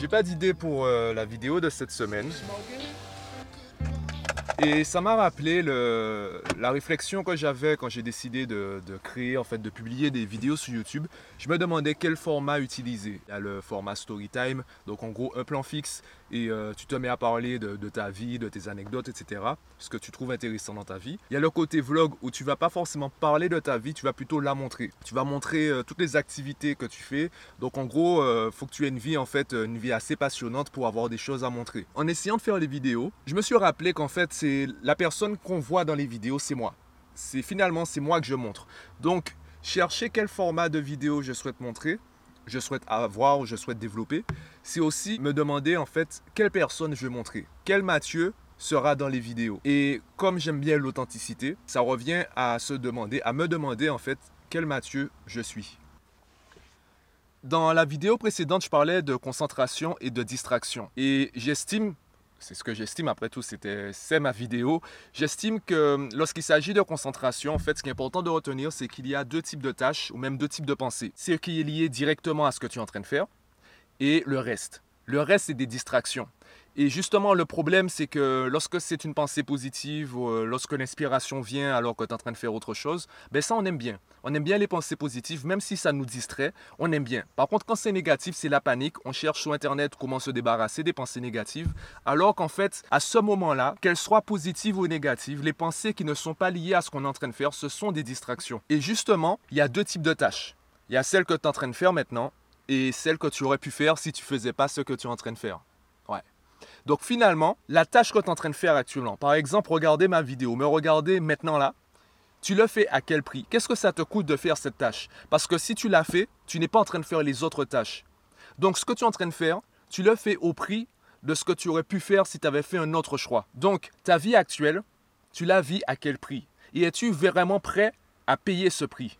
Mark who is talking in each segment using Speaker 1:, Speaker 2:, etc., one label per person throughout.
Speaker 1: J'ai pas d'idée pour euh, la vidéo de cette semaine. Et ça m'a rappelé la réflexion que j'avais quand j'ai décidé de, créer, en fait, de publier des vidéos sur YouTube. Je me demandais quel format utiliser. Il y a le format Storytime, donc en gros un plan fixe et euh, tu te mets à parler de, ta vie, de tes anecdotes, etc. Ce que tu trouves intéressant dans ta vie. Il y a le côté vlog où tu vas pas forcément parler de ta vie, tu vas plutôt la montrer. Tu vas montrer euh, toutes les activités que tu fais. Donc en gros, euh, faut que tu aies une vie en fait, une vie assez passionnante pour avoir des choses à montrer. En essayant de faire les vidéos, je me suis rappelé qu'en fait c'est la personne qu'on voit dans les vidéos, c'est moi. C'est finalement c'est moi que je montre. Donc chercher quel format de vidéo je souhaite montrer je souhaite avoir ou je souhaite développer, c'est aussi me demander en fait quelle personne je vais montrer. Quel Mathieu sera dans les vidéos. Et comme j'aime bien l'authenticité, ça revient à se demander, à me demander en fait quel Mathieu je suis. Dans la vidéo précédente, je parlais de concentration et de distraction. Et j'estime c'est ce que j'estime, après tout, c'est ma vidéo. J'estime que lorsqu'il s'agit de concentration, en fait, ce qui est important de retenir, c'est qu'il y a deux types de tâches ou même deux types de pensées. Ce qui est lié directement à ce que tu es en train de faire et le reste. Le reste, c'est des distractions. Et justement, le problème, c'est que lorsque c'est une pensée positive euh, lorsque l'inspiration vient alors que tu es en train de faire autre chose, ben ça, on aime bien. On aime bien les pensées positives, même si ça nous distrait, on aime bien. Par contre, quand c'est négatif, c'est la panique. On cherche sur Internet comment se débarrasser des pensées négatives. Alors qu'en fait, à ce moment-là, qu'elles soient positives ou négatives, les pensées qui ne sont pas liées à ce qu'on est en train de faire, ce sont des distractions. Et justement, il y a deux types de tâches. Il y a celle que tu es en train de faire maintenant et celle que tu aurais pu faire si tu faisais pas ce que tu es en train de faire. Donc finalement, la tâche que tu es en train de faire actuellement, par exemple, regarder ma vidéo, me regarder maintenant là, tu le fais à quel prix? Qu'est-ce que ça te coûte de faire cette tâche? Parce que si tu l'as fait, tu n'es pas en train de faire les autres tâches. Donc ce que tu es en train de faire, tu le fais au prix de ce que tu aurais pu faire si tu avais fait un autre choix. Donc ta vie actuelle, tu la vis à quel prix? Et es-tu vraiment prêt à payer ce prix?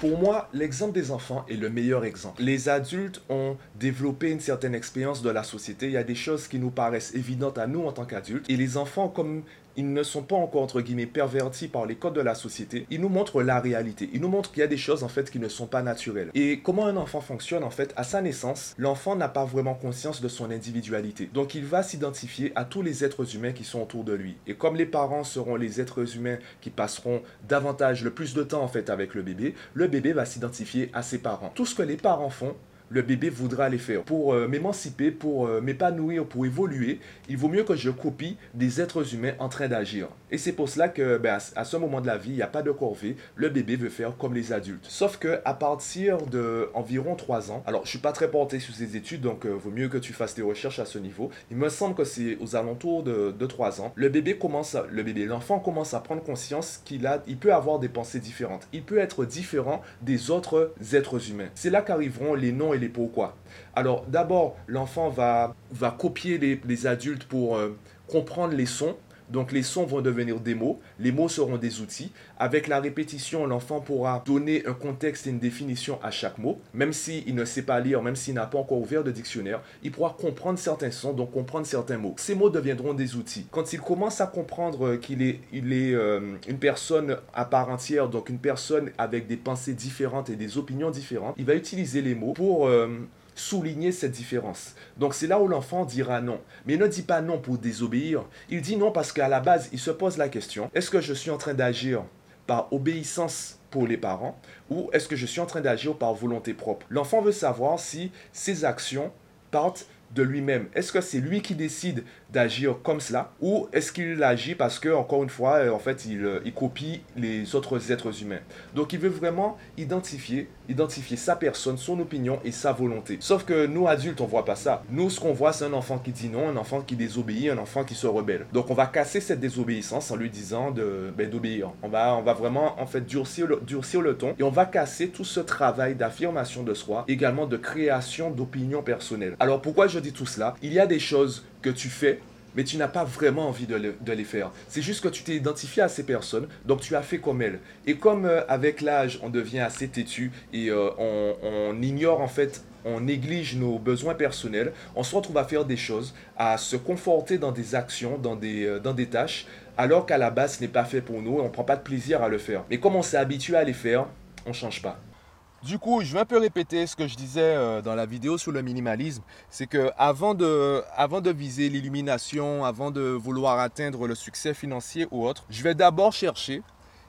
Speaker 1: Pour moi, l'exemple des enfants est le meilleur exemple. Les adultes ont développé une certaine expérience de la société. Il y a des choses qui nous paraissent évidentes à nous en tant qu'adultes. Et les enfants, comme ils ne sont pas encore, entre guillemets, pervertis par les codes de la société. Ils nous montrent la réalité. Ils nous montrent qu'il y a des choses, en fait, qui ne sont pas naturelles. Et comment un enfant fonctionne, en fait, à sa naissance, l'enfant n'a pas vraiment conscience de son individualité. Donc, il va s'identifier à tous les êtres humains qui sont autour de lui. Et comme les parents seront les êtres humains qui passeront davantage, le plus de temps, en fait, avec le bébé, le bébé va s'identifier à ses parents. Tout ce que les parents font, le bébé voudra les faire. Pour euh, m'émanciper, pour euh, m'épanouir, pour évoluer, il vaut mieux que je copie des êtres humains en train d'agir. Et c'est pour cela que ben, à, ce moment de la vie, il n'y a pas de corvée. Le bébé veut faire comme les adultes. Sauf que à partir de environ 3 ans, alors je suis pas très porté sur ces études, donc euh, vaut mieux que tu fasses des recherches à ce niveau. Il me semble que c'est aux alentours de, de 3 ans. Le bébé commence, le bébé, l'enfant commence à prendre conscience qu'il a, il peut avoir des pensées différentes. Il peut être différent des autres êtres humains. C'est là qu'arriveront les noms et les pourquoi. Alors d'abord, l'enfant va, copier les, les adultes pour euh, comprendre les sons donc les sons vont devenir des mots, les mots seront des outils. Avec la répétition, l'enfant pourra donner un contexte et une définition à chaque mot. Même s'il ne sait pas lire, même s'il n'a pas encore ouvert de dictionnaire, il pourra comprendre certains sons, donc comprendre certains mots. Ces mots deviendront des outils. Quand il commence à comprendre qu'il est, il est euh, une personne à part entière, donc une personne avec des pensées différentes et des opinions différentes, il va utiliser les mots pour... Euh, souligner cette différence. Donc c'est là où l'enfant dira non. Mais il ne dit pas non pour désobéir. Il dit non parce qu'à la base, il se pose la question, est-ce que je suis en train d'agir par obéissance pour les parents ou est-ce que je suis en train d'agir par volonté propre? L'enfant veut savoir si ses actions partent de lui-même Est-ce que c'est lui qui décide d'agir comme cela ou est-ce qu'il agit parce que encore une fois euh, en fait il, euh, il, copie les autres êtres humains? Donc il veut vraiment identifier identifier sa personne son opinion et sa volonté. Sauf que nous adultes on voit pas ça. Nous ce qu'on voit c'est un enfant qui dit non un enfant qui désobéit un enfant qui se rebelle. Donc on va casser cette désobéissance en lui disant de ben, d'obéir. On va on va vraiment en fait durcir le, durcir le ton et on va casser tout ce travail d'affirmation de soi également de création d'opinion personnelle. Alors pourquoi je dis tout cela? Il y a des choses que tu fais, mais tu n'as pas vraiment envie de, les faire. C'est juste que tu t'es identifié à ces personnes, donc tu as fait comme elles. Et comme euh, avec l'âge, on devient assez têtu et euh, on, ignore en fait, on néglige nos besoins personnels, on se retrouve à faire des choses, à se conforter dans des actions, dans des, euh, dans des tâches, alors qu'à la base, ce n'est pas fait pour nous et on ne prend pas de plaisir à le faire. Mais comme on s'est habitué à les faire, on ne change pas. Du coup, je vais un peu répéter ce que je disais euh, dans la vidéo sur le minimalisme. C'est que avant de, avant de viser l'illumination, avant de vouloir atteindre le succès financier ou autre, je vais d'abord chercher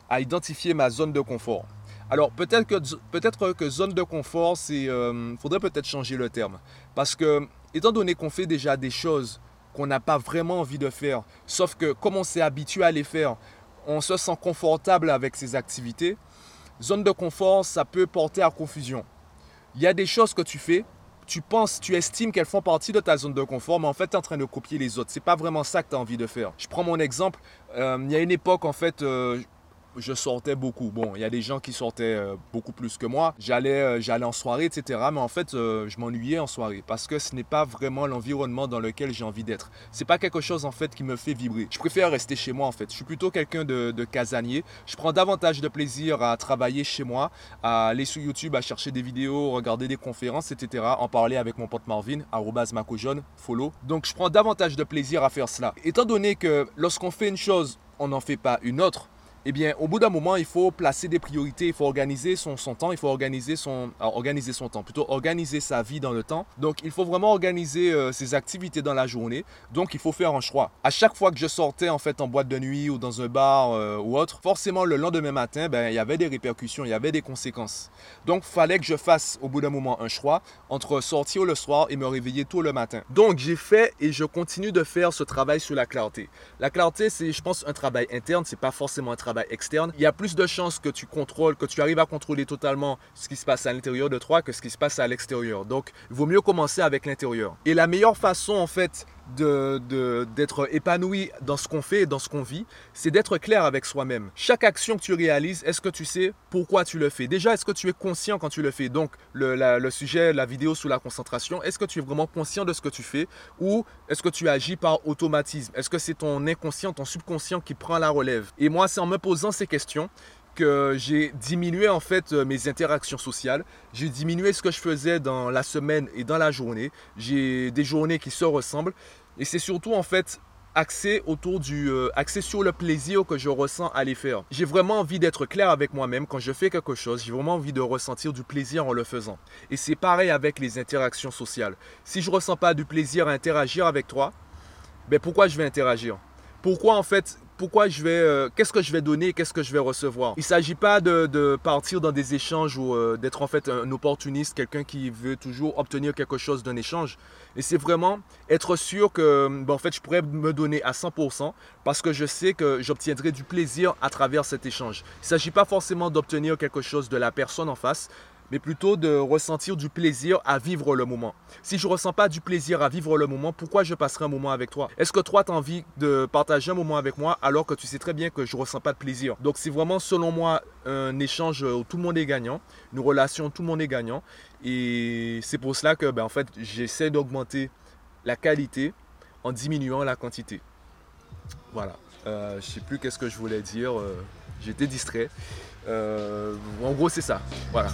Speaker 1: à identifier ma zone de confort. Alors peut-être que, peut-être que zone de confort, c'est, euh, faudrait peut-être changer le terme. Parce que, étant donné qu'on fait déjà des choses qu'on n'a pas vraiment envie de faire, sauf que comme on s'est habitué à les faire, on se sent confortable avec ces activités, zone de confort, ça peut porter à confusion. Il y a des choses que tu fais, tu penses, tu estimes qu'elles font partie de ta zone de confort, mais en fait, tu es en train de copier les autres. C'est pas vraiment ça que tu as envie de faire. Je prends mon exemple. Euh, il y a une époque, en fait, euh, je sortais beaucoup. Bon, il y a des gens qui sortaient euh, beaucoup plus que moi. J'allais, euh, j'allais en soirée, etc. Mais en fait, euh, je m'ennuyais en soirée parce que ce n'est pas vraiment l'environnement dans lequel j'ai envie d'être. C'est pas quelque chose en fait qui me fait vibrer. Je préfère rester chez moi en fait. Je suis plutôt quelqu'un de, casanier. Je prends davantage de plaisir à travailler chez moi, à aller sur YouTube, à chercher des vidéos, regarder des conférences, etc. En parler avec mon pote Marvin, jaune, follow. Donc je prends davantage de plaisir à faire cela. Étant donné que lorsqu'on fait une chose, on n'en fait pas une autre eh bien, au bout d'un moment, il faut placer des priorités, il faut organiser son, temps, il faut organiser son, organiser son temps, plutôt organiser sa vie dans le temps. Donc, il faut vraiment organiser euh, ses activités dans la journée. Donc, il faut faire un choix. À chaque fois que je sortais en fait en boîte de nuit ou dans un bar euh, ou autre, forcément le lendemain matin, ben, il y avait des répercussions, il y avait des conséquences. Donc, fallait que je fasse au bout d'un moment un choix entre sortir le soir et me réveiller tôt le matin. Donc, j'ai fait et je continue de faire ce travail sur la clarté. La clarté, c'est, je pense, un travail interne, c'est pas forcément un travail externe, il y a plus de chances que tu contrôles, que tu arrives à contrôler totalement ce qui se passe à l'intérieur de toi que ce qui se passe à l'extérieur. Donc, il vaut mieux commencer avec l'intérieur. Et la meilleure façon, en fait, de, d'être épanoui dans ce qu'on fait et dans ce qu'on vit, c'est d'être clair avec soi-même. Chaque action que tu réalises, est-ce que tu sais pourquoi tu le fais? Déjà, est-ce que tu es conscient quand tu le fais? Donc, le, le sujet, la vidéo sous la concentration, est-ce que tu es vraiment conscient de ce que tu fais ou est-ce que tu agis par automatisme? Est-ce que c'est ton inconscient, ton subconscient qui prend la relève? Et moi, c'est en me posant ces questions j'ai diminué en fait euh, mes interactions sociales. J'ai diminué ce que je faisais dans la semaine et dans la journée. J'ai des journées qui se ressemblent. Et c'est surtout en fait axé autour du euh, axé sur le plaisir que je ressens à les faire. J'ai vraiment envie d'être clair avec moi-même quand je fais quelque chose, j'ai vraiment envie de ressentir du plaisir en le faisant. Et c'est pareil avec les interactions sociales. Si je ressens pas du plaisir à interagir avec toi, ben pourquoi je vais interagir? Pourquoi en fait pourquoi je vais, euh, qu'est-ce que je vais donner, qu'est-ce que je vais recevoir. Il ne s'agit pas de, partir dans des échanges ou euh, d'être en fait un opportuniste, quelqu'un qui veut toujours obtenir quelque chose d'un échange. Et c'est vraiment être sûr que ben, en fait, je pourrais me donner à 100% parce que je sais que j'obtiendrai du plaisir à travers cet échange. Il ne s'agit pas forcément d'obtenir quelque chose de la personne en face, mais plutôt de ressentir du plaisir à vivre le moment. Si je ne ressens pas du plaisir à vivre le moment, pourquoi je passerai un moment avec toi? Est-ce que toi, tu as envie de partager un moment avec moi alors que tu sais très bien que je ne ressens pas de plaisir? Donc c'est vraiment, selon moi, un échange où tout le monde est gagnant, une relation où tout le monde est gagnant. Et c'est pour cela que, ben, en fait, j'essaie d'augmenter la qualité en diminuant la quantité. Voilà. Euh, je ne sais plus qu'est-ce que je voulais dire. Euh, j'étais distrait. Euh, en gros, c'est ça. Voilà.